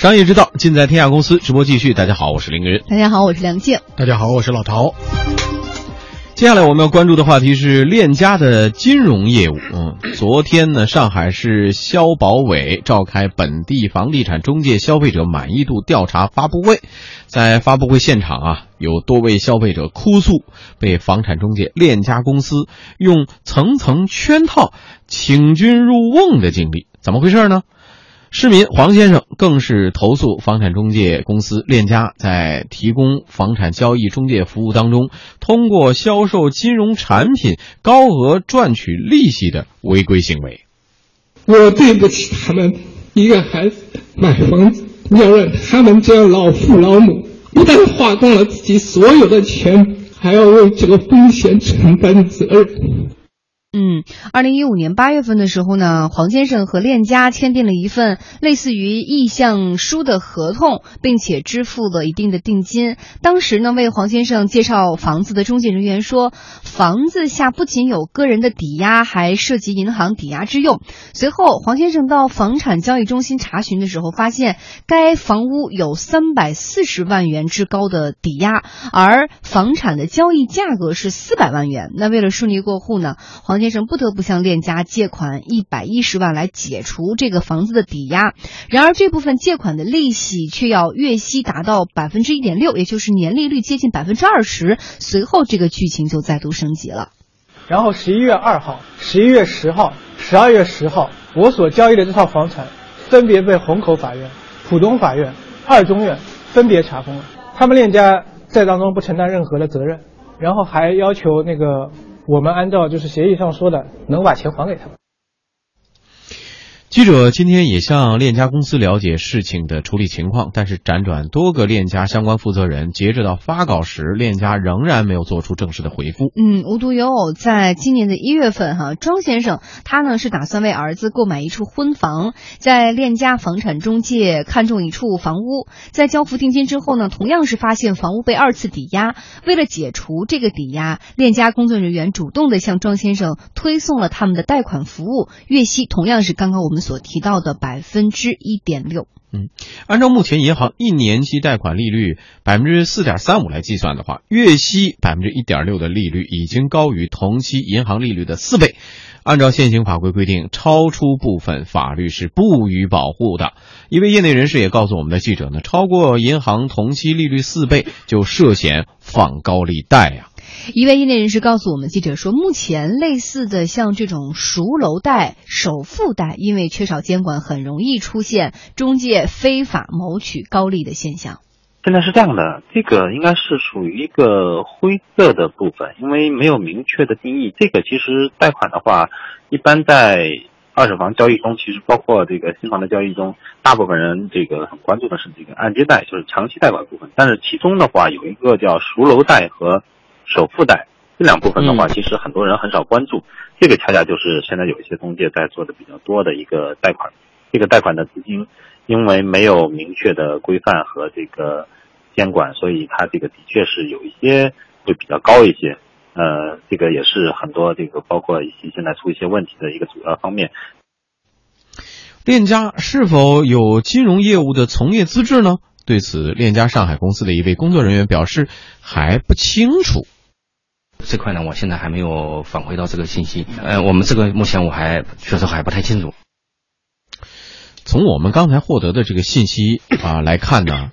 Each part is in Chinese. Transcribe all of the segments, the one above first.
商业之道，尽在天下公司。直播继续。大家好，我是林云。大家好，我是梁静。大家好，我是老陶。接下来我们要关注的话题是链家的金融业务。嗯，昨天呢，上海市消保委召开本地房地产中介消费者满意度调查发布会，在发布会现场啊，有多位消费者哭诉被房产中介链家公司用层层圈套、请君入瓮的经历，怎么回事呢？市民黄先生更是投诉房产中介公司链家在提供房产交易中介服务当中，通过销售金融产品高额赚取利息的违规行为。我对不起他们，一个孩子买房子，要让他们这样老父老母，不但花光了自己所有的钱，还要为这个风险承担责任。嗯，二零一五年八月份的时候呢，黄先生和链家签订了一份类似于意向书的合同，并且支付了一定的定金。当时呢，为黄先生介绍房子的中介人员说，房子下不仅有个人的抵押，还涉及银行抵押之用。随后，黄先生到房产交易中心查询的时候，发现该房屋有三百四十万元之高的抵押，而房产的交易价格是四百万元。那为了顺利过户呢，黄。先生不得不向链家借款一百一十万来解除这个房子的抵押，然而这部分借款的利息却要月息达到百分之一点六，也就是年利率接近百分之二十。随后这个剧情就再度升级了。然后十一月二号、十一月十号、十二月十号，我所交易的这套房产分别被虹口法院、浦东法院、二中院分别查封了，他们链家在当中不承担任何的责任，然后还要求那个。我们按照就是协议上说的，能把钱还给他们。记者今天也向链家公司了解事情的处理情况，但是辗转多个链家相关负责人，截止到发稿时，链家仍然没有做出正式的回复。嗯，无独有偶，在今年的一月份，哈，庄先生他呢是打算为儿子购买一处婚房，在链家房产中介看中一处房屋，在交付定金之后呢，同样是发现房屋被二次抵押。为了解除这个抵押，链家工作人员主动的向庄先生推送了他们的贷款服务，月息同样是刚刚我们。所提到的百分之一点六，嗯，按照目前银行一年期贷款利率百分之四点三五来计算的话，月息百分之一点六的利率已经高于同期银行利率的四倍。按照现行法规规定，超出部分法律是不予保护的。一位业内人士也告诉我们的记者呢，超过银行同期利率四倍就涉嫌放高利贷呀。一位业内人士告诉我们记者说，目前类似的像这种赎楼贷、首付贷，因为缺少监管，很容易出现中介非法谋取高利的现象。现在是这样的，这个应该是属于一个灰色的部分，因为没有明确的定义。这个其实贷款的话，一般在二手房交易中，其实包括这个新房的交易中，大部分人这个很关注的是这个按揭贷，就是长期贷款部分。但是其中的话，有一个叫赎楼贷和首付贷这两部分的话，其实很多人很少关注。这个恰恰就是现在有一些中介在做的比较多的一个贷款。这个贷款的资金，因为没有明确的规范和这个监管，所以它这个的确是有一些会比较高一些。呃，这个也是很多这个包括一些现在出一些问题的一个主要方面。链家是否有金融业务的从业资质呢？对此，链家上海公司的一位工作人员表示还不清楚。这块呢，我现在还没有反馈到这个信息。呃，我们这个目前我还确实还不太清楚。从我们刚才获得的这个信息啊来看呢，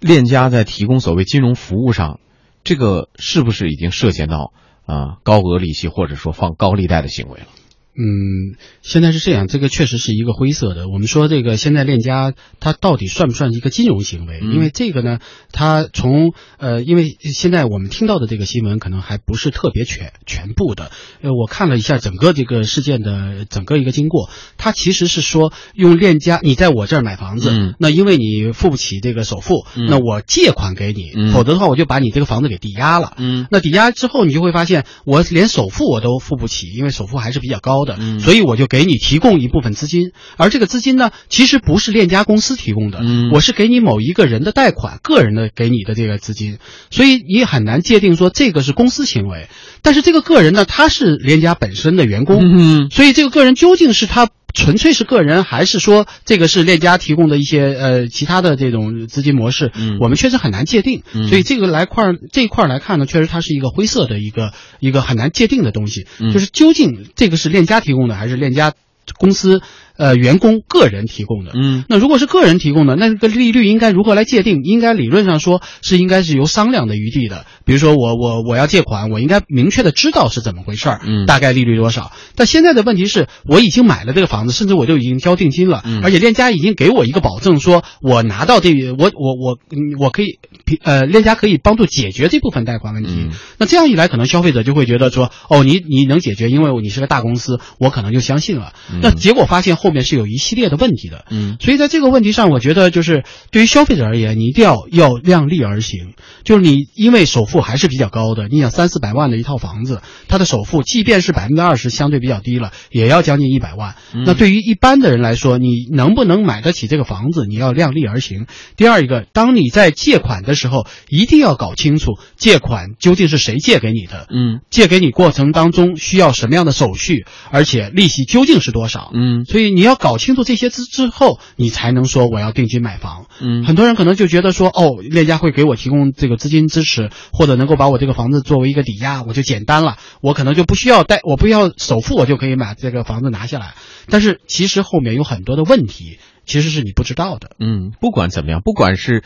链家在提供所谓金融服务上，这个是不是已经涉嫌到啊高额利息或者说放高利贷的行为了？嗯，现在是这样，这个确实是一个灰色的。我们说这个现在链家它到底算不算一个金融行为？因为这个呢，它从呃，因为现在我们听到的这个新闻可能还不是特别全全部的。呃，我看了一下整个这个事件的整个一个经过，它其实是说用链家你在我这儿买房子，那因为你付不起这个首付，那我借款给你，否则的话我就把你这个房子给抵押了。嗯，那抵押之后你就会发现我连首付我都付不起，因为首付还是比较高。的，所以我就给你提供一部分资金，而这个资金呢，其实不是链家公司提供的，我是给你某一个人的贷款，个人的给你的这个资金，所以你很难界定说这个是公司行为。但是这个个人呢，他是链家本身的员工，所以这个个人究竟是他纯粹是个人，还是说这个是链家提供的一些呃其他的这种资金模式？嗯我们确实很难界定。嗯所以这个来块儿这一块儿来看呢，确实它是一个灰色的一个一个很难界定的东西。嗯就是究竟这个是链家提供的，还是链家公司呃员工个人提供的？嗯那如果是个人提供的，那这个利率应该如何来界定？应该理论上说是应该是有商量的余地的。比如说我我我要借款，我应该明确的知道是怎么回事儿，嗯大概利率多少。但现在的问题是我已经买了这个房子，甚至我就已经交定金了，嗯而且链家已经给我一个保证，说我拿到这我我我嗯我可以呃链家可以帮助解决这部分贷款问题。嗯那这样一来，可能消费者就会觉得说，哦，你你能解决，因为你是个大公司，我可能就相信了。嗯那结果发现后面是有一系列的问题的。嗯所以在这个问题上，我觉得就是对于消费者而言，你一定要要量力而行。就是你因为首付还是比较高的，你想三四百万的一套房子，它的首付即便是百分之二十相对比较低了，也要将近一百万。嗯那对于一般的人来说，你能不能买得起这个房子，你要量力而行。第二一个，当你在借款的时候，一定要搞清楚借款究竟是谁借给你的。嗯借给你过程当中需要什么样的手续，而且利息究竟是多少？嗯所以你要搞清楚这些之之后，你才能说我要定金买房。嗯很多人可能就觉得说，哦，链家会给我提供这个资金支持，或者能够把我这个房子作为一个抵押，我就简单了，我可能就不需要贷，我不要首付，我就可以把这个房子拿下来。但是其实后面有很多的问题，其实是你不知道的。嗯，不管怎么样，不管是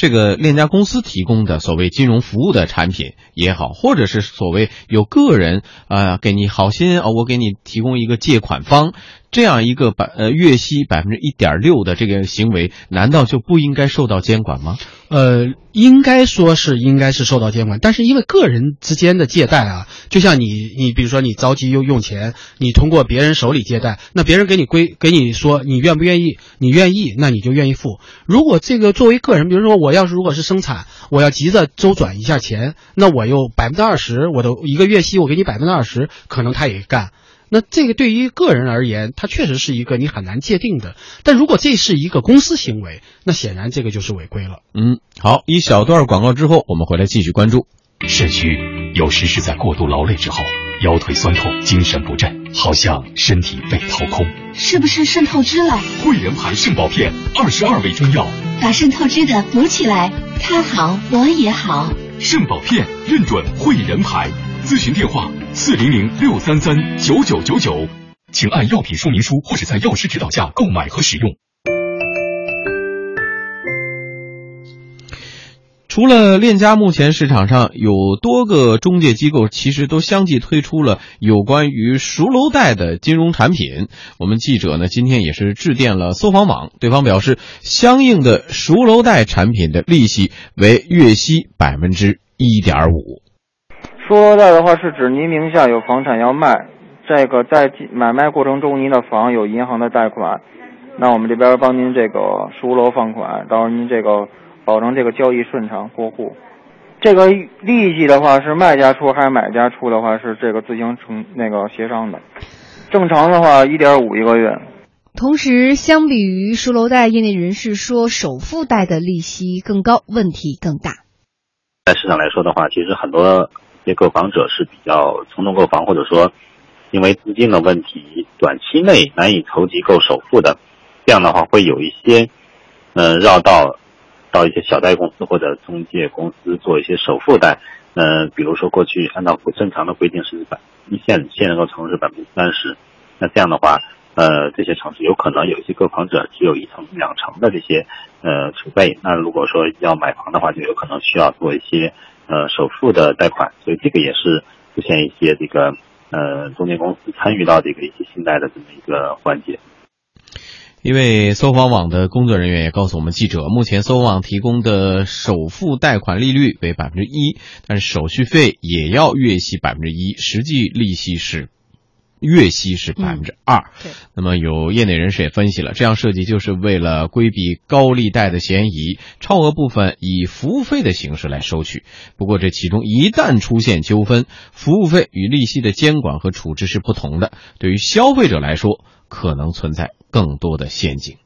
这个链家公司提供的所谓金融服务的产品也好，或者是所谓有个人啊、给你好心啊、我给你提供一个借款方这样一个百呃月息百分之一点六的这个行为，难道就不应该受到监管吗？呃，应该说是应该是受到监管，但是因为个人之间的借贷啊，就像你你比如说你着急用用钱，你通过别人手里借贷，那别人给你归给你说你愿不愿意，你愿意，那你就愿意付。如果这个作为个人，比如说我要是如果是生产，我要急着周转一下钱，那我又百分之二十，我的一个月息我给你百分之二十，可能他也干。那这个对于个人而言，它确实是一个你很难界定的。但如果这是一个公司行为，那显然这个就是违规了。嗯，好，一小段广告之后，我们回来继续关注。肾虚有时是在过度劳累之后，腰腿酸痛、精神不振，好像身体被掏空。是不是肾透支了？汇仁牌肾宝片，二十二味中药，把肾透支的补起来，他好我也好。肾宝片认准汇仁牌，咨询电话四零零六三三九九九九，请按药品说明书或者在药师指导下购买和使用。除了链家，目前市场上有多个中介机构，其实都相继推出了有关于赎楼贷的金融产品。我们记者呢，今天也是致电了搜房网，对方表示，相应的赎楼贷产品的利息为月息百分之一点五。赎楼贷的话，是指您名下有房产要卖，这个在买卖过程中您的房有银行的贷款，那我们这边帮您这个赎楼放款，到时候您这个保证这个交易顺畅过户。这个利息的话是卖家出还是买家出的话是这个自行成那个协商的，正常的话一点五一个月。同时，相比于赎楼贷，业内人士说首付贷的利息更高，问题更大。在市场来说的话，其实很多一些购房者是比较冲动购房，或者说因为资金的问题，短期内难以筹集够首付的，这样的话会有一些，呃，绕道到一些小贷公司或者中介公司做一些首付贷。呃，比如说过去按照正常的规定是百一线现能够承受百分之三十，那这样的话，呃，这些城市有可能有一些购房者只有一成、两成的这些呃储备。那如果说要买房的话，就有可能需要做一些呃首付的贷款，所以这个也是出现一些这个呃中介公司参与到这个一些信贷的这么一个环节。一位搜房网的工作人员也告诉我们记者，目前搜网提供的首付贷款利率为百分之一，但是手续费也要月息百分之一，实际利息是月息是百分之二。那么有业内人士也分析了，这样设计就是为了规避高利贷的嫌疑，超额部分以服务费的形式来收取。不过这其中一旦出现纠纷，服务费与利息的监管和处置是不同的，对于消费者来说可能存在更多的陷阱。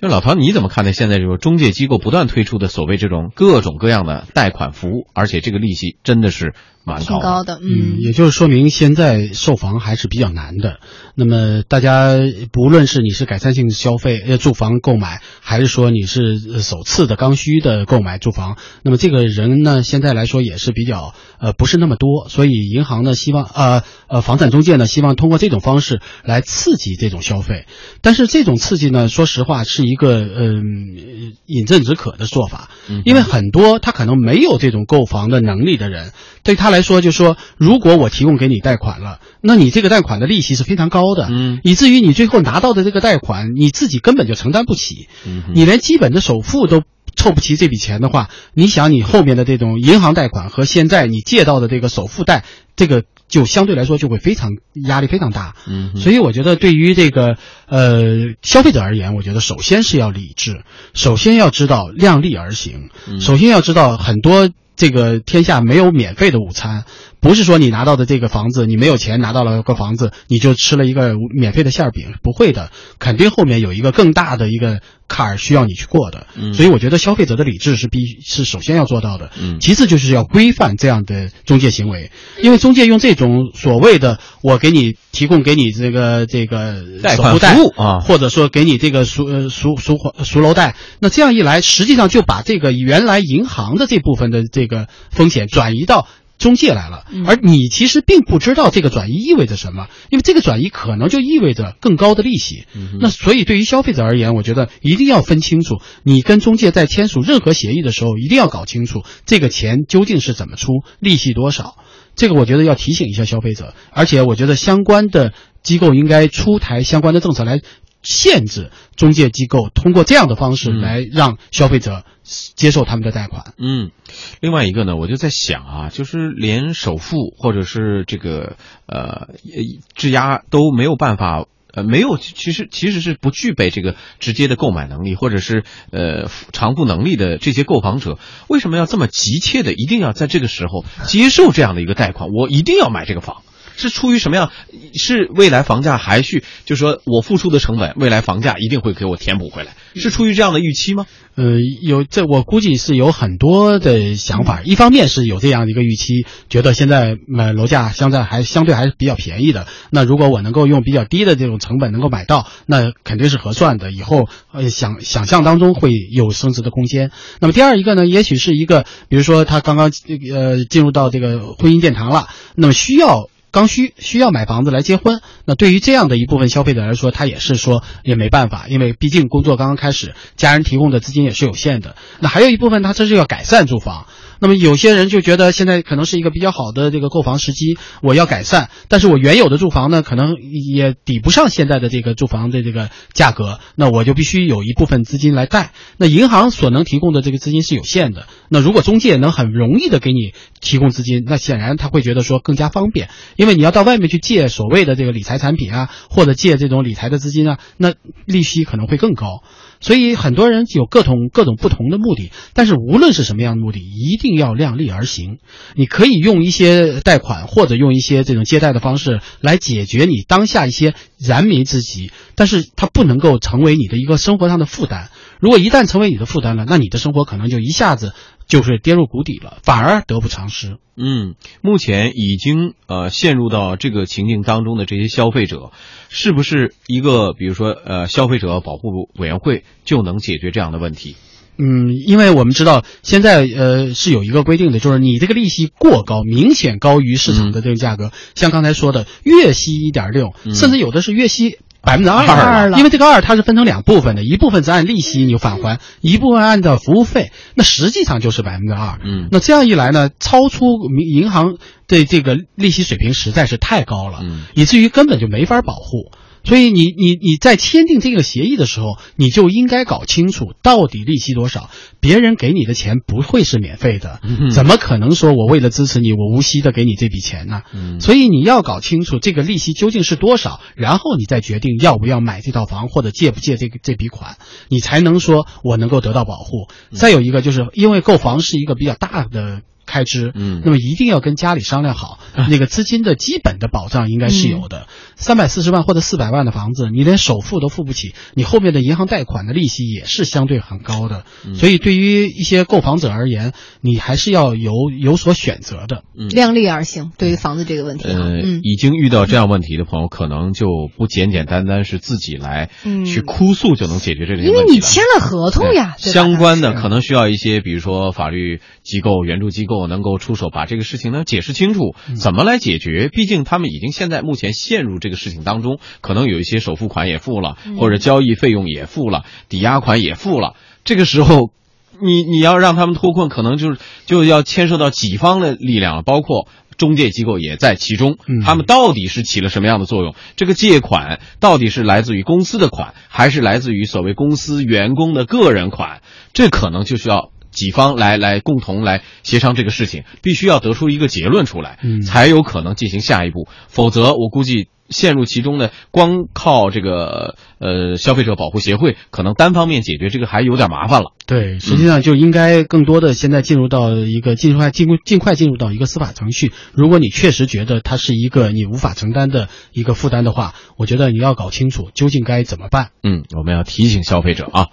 就老陶，你怎么看待现在这个中介机构不断推出的所谓这种各种各样的贷款服务，而且这个利息真的是蛮挺高的，嗯，也就是说明现在售房还是比较难的。那么大家不论是你是改善性消费呃住房购买，还是说你是首次的刚需的购买住房，那么这个人呢现在来说也是比较呃不是那么多，所以银行呢希望呃呃房产中介呢希望通过这种方式来刺激这种消费，但是这种刺激呢，说实话是一个嗯饮鸩止渴的做法，因为很多他可能没有这种购房的能力的人，对他来说就说如果我提供给你贷款了，那你这个贷款的利息是非常高。的，嗯，以至于你最后拿到的这个贷款，你自己根本就承担不起，嗯，你连基本的首付都凑不齐这笔钱的话，你想你后面的这种银行贷款和现在你借到的这个首付贷，这个就相对来说就会非常压力非常大，嗯，所以我觉得对于这个呃消费者而言，我觉得首先是要理智，首先要知道量力而行，首先要知道很多这个天下没有免费的午餐。不是说你拿到的这个房子，你没有钱拿到了个房子，你就吃了一个免费的馅饼，不会的，肯定后面有一个更大的一个坎儿需要你去过的。所以我觉得消费者的理智是必是首先要做到的。其次就是要规范这样的中介行为，因为中介用这种所谓的我给你提供给你这个这个贷款服务啊，或者说给你这个赎赎赎赎楼贷，那这样一来，实际上就把这个原来银行的这部分的这个风险转移到。中介来了，而你其实并不知道这个转移意味着什么，因为这个转移可能就意味着更高的利息。那所以对于消费者而言，我觉得一定要分清楚，你跟中介在签署任何协议的时候，一定要搞清楚这个钱究竟是怎么出，利息多少。这个我觉得要提醒一下消费者，而且我觉得相关的机构应该出台相关的政策来。限制中介机构通过这样的方式来让消费者接受他们的贷款。嗯，另外一个呢，我就在想啊，就是连首付或者是这个呃质押都没有办法，呃，没有，其实其实是不具备这个直接的购买能力或者是呃偿付能力的这些购房者，为什么要这么急切的一定要在这个时候接受这样的一个贷款？我一定要买这个房。是出于什么样？是未来房价还需，就是说我付出的成本，未来房价一定会给我填补回来，是出于这样的预期吗？呃，有这我估计是有很多的想法。一方面是有这样的一个预期，觉得现在买楼价相在还相对还是比较便宜的。那如果我能够用比较低的这种成本能够买到，那肯定是合算的。以后呃想想象当中会有升值的空间。那么第二一个呢，也许是一个，比如说他刚刚呃进入到这个婚姻殿堂了，那么需要。刚需需要买房子来结婚，那对于这样的一部分消费者来说，他也是说也没办法，因为毕竟工作刚刚开始，家人提供的资金也是有限的。那还有一部分，他这是要改善住房。那么有些人就觉得现在可能是一个比较好的这个购房时机，我要改善，但是我原有的住房呢，可能也抵不上现在的这个住房的这个价格，那我就必须有一部分资金来贷。那银行所能提供的这个资金是有限的，那如果中介能很容易的给你提供资金，那显然他会觉得说更加方便，因为你要到外面去借所谓的这个理财产品啊，或者借这种理财的资金啊，那利息可能会更高。所以很多人有各种各种不同的目的，但是无论是什么样的目的，一定要量力而行。你可以用一些贷款或者用一些这种借贷的方式来解决你当下一些燃眉之急，但是它不能够成为你的一个生活上的负担。如果一旦成为你的负担了，那你的生活可能就一下子。就是跌入谷底了，反而得不偿失。嗯，目前已经呃陷入到这个情境当中的这些消费者，是不是一个比如说呃消费者保护委员会就能解决这样的问题？嗯，因为我们知道现在呃是有一个规定的，就是你这个利息过高，明显高于市场的这个价格，像刚才说的月息一点六，甚至有的是月息。百分之二了，因为这个二它是分成两部分的，一部分是按利息你返还，一部分按照服务费，那实际上就是百分之二。嗯，那这样一来呢，超出银行的这个利息水平实在是太高了，以至于根本就没法保护。所以你你你在签订这个协议的时候，你就应该搞清楚到底利息多少。别人给你的钱不会是免费的，怎么可能说我为了支持你，我无息的给你这笔钱呢？所以你要搞清楚这个利息究竟是多少，然后你再决定要不要买这套房或者借不借这个这笔款，你才能说我能够得到保护。再有一个就是因为购房是一个比较大的。开支，嗯。那么一定要跟家里商量好，那个资金的基本的保障应该是有的。三百四十万或者四百万的房子，你连首付都付不起，你后面的银行贷款的利息也是相对很高的。嗯。所以对于一些购房者而言，你还是要有有所选择的。嗯。量力而行，对于房子这个问题啊，呃，嗯。已经遇到这样问题的朋友，可能就不简简单单是自己来嗯。去哭诉就能解决这个因为问题了。你签了合同呀，相关的可能需要一些，比如说法律机构、援助机构能够出手，把这个事情呢解释清楚，嗯怎么来解决？毕竟他们已经现在目前陷入这个事情当中，可能有一些首付款也付了，嗯或者交易费用也付了，抵押款也付了，这个时候。你你要让他们脱困，可能就是就要牵涉到己方的力量了，包括中介机构也在其中。嗯他们到底是起了什么样的作用？这个借款到底是来自于公司的款，还是来自于所谓公司员工的个人款？这可能就需要几方来来共同来协商这个事情，必须要得出一个结论出来，嗯才有可能进行下一步。否则，我估计陷入其中的，光靠这个呃消费者保护协会，可能单方面解决这个还有点麻烦了。对，实际上就应该更多的现在进入到一个尽快尽尽快进入到一个司法程序。如果你确实觉得它是一个你无法承担的一个负担的话，我觉得你要搞清楚究竟该怎么办。嗯，我们要提醒消费者啊。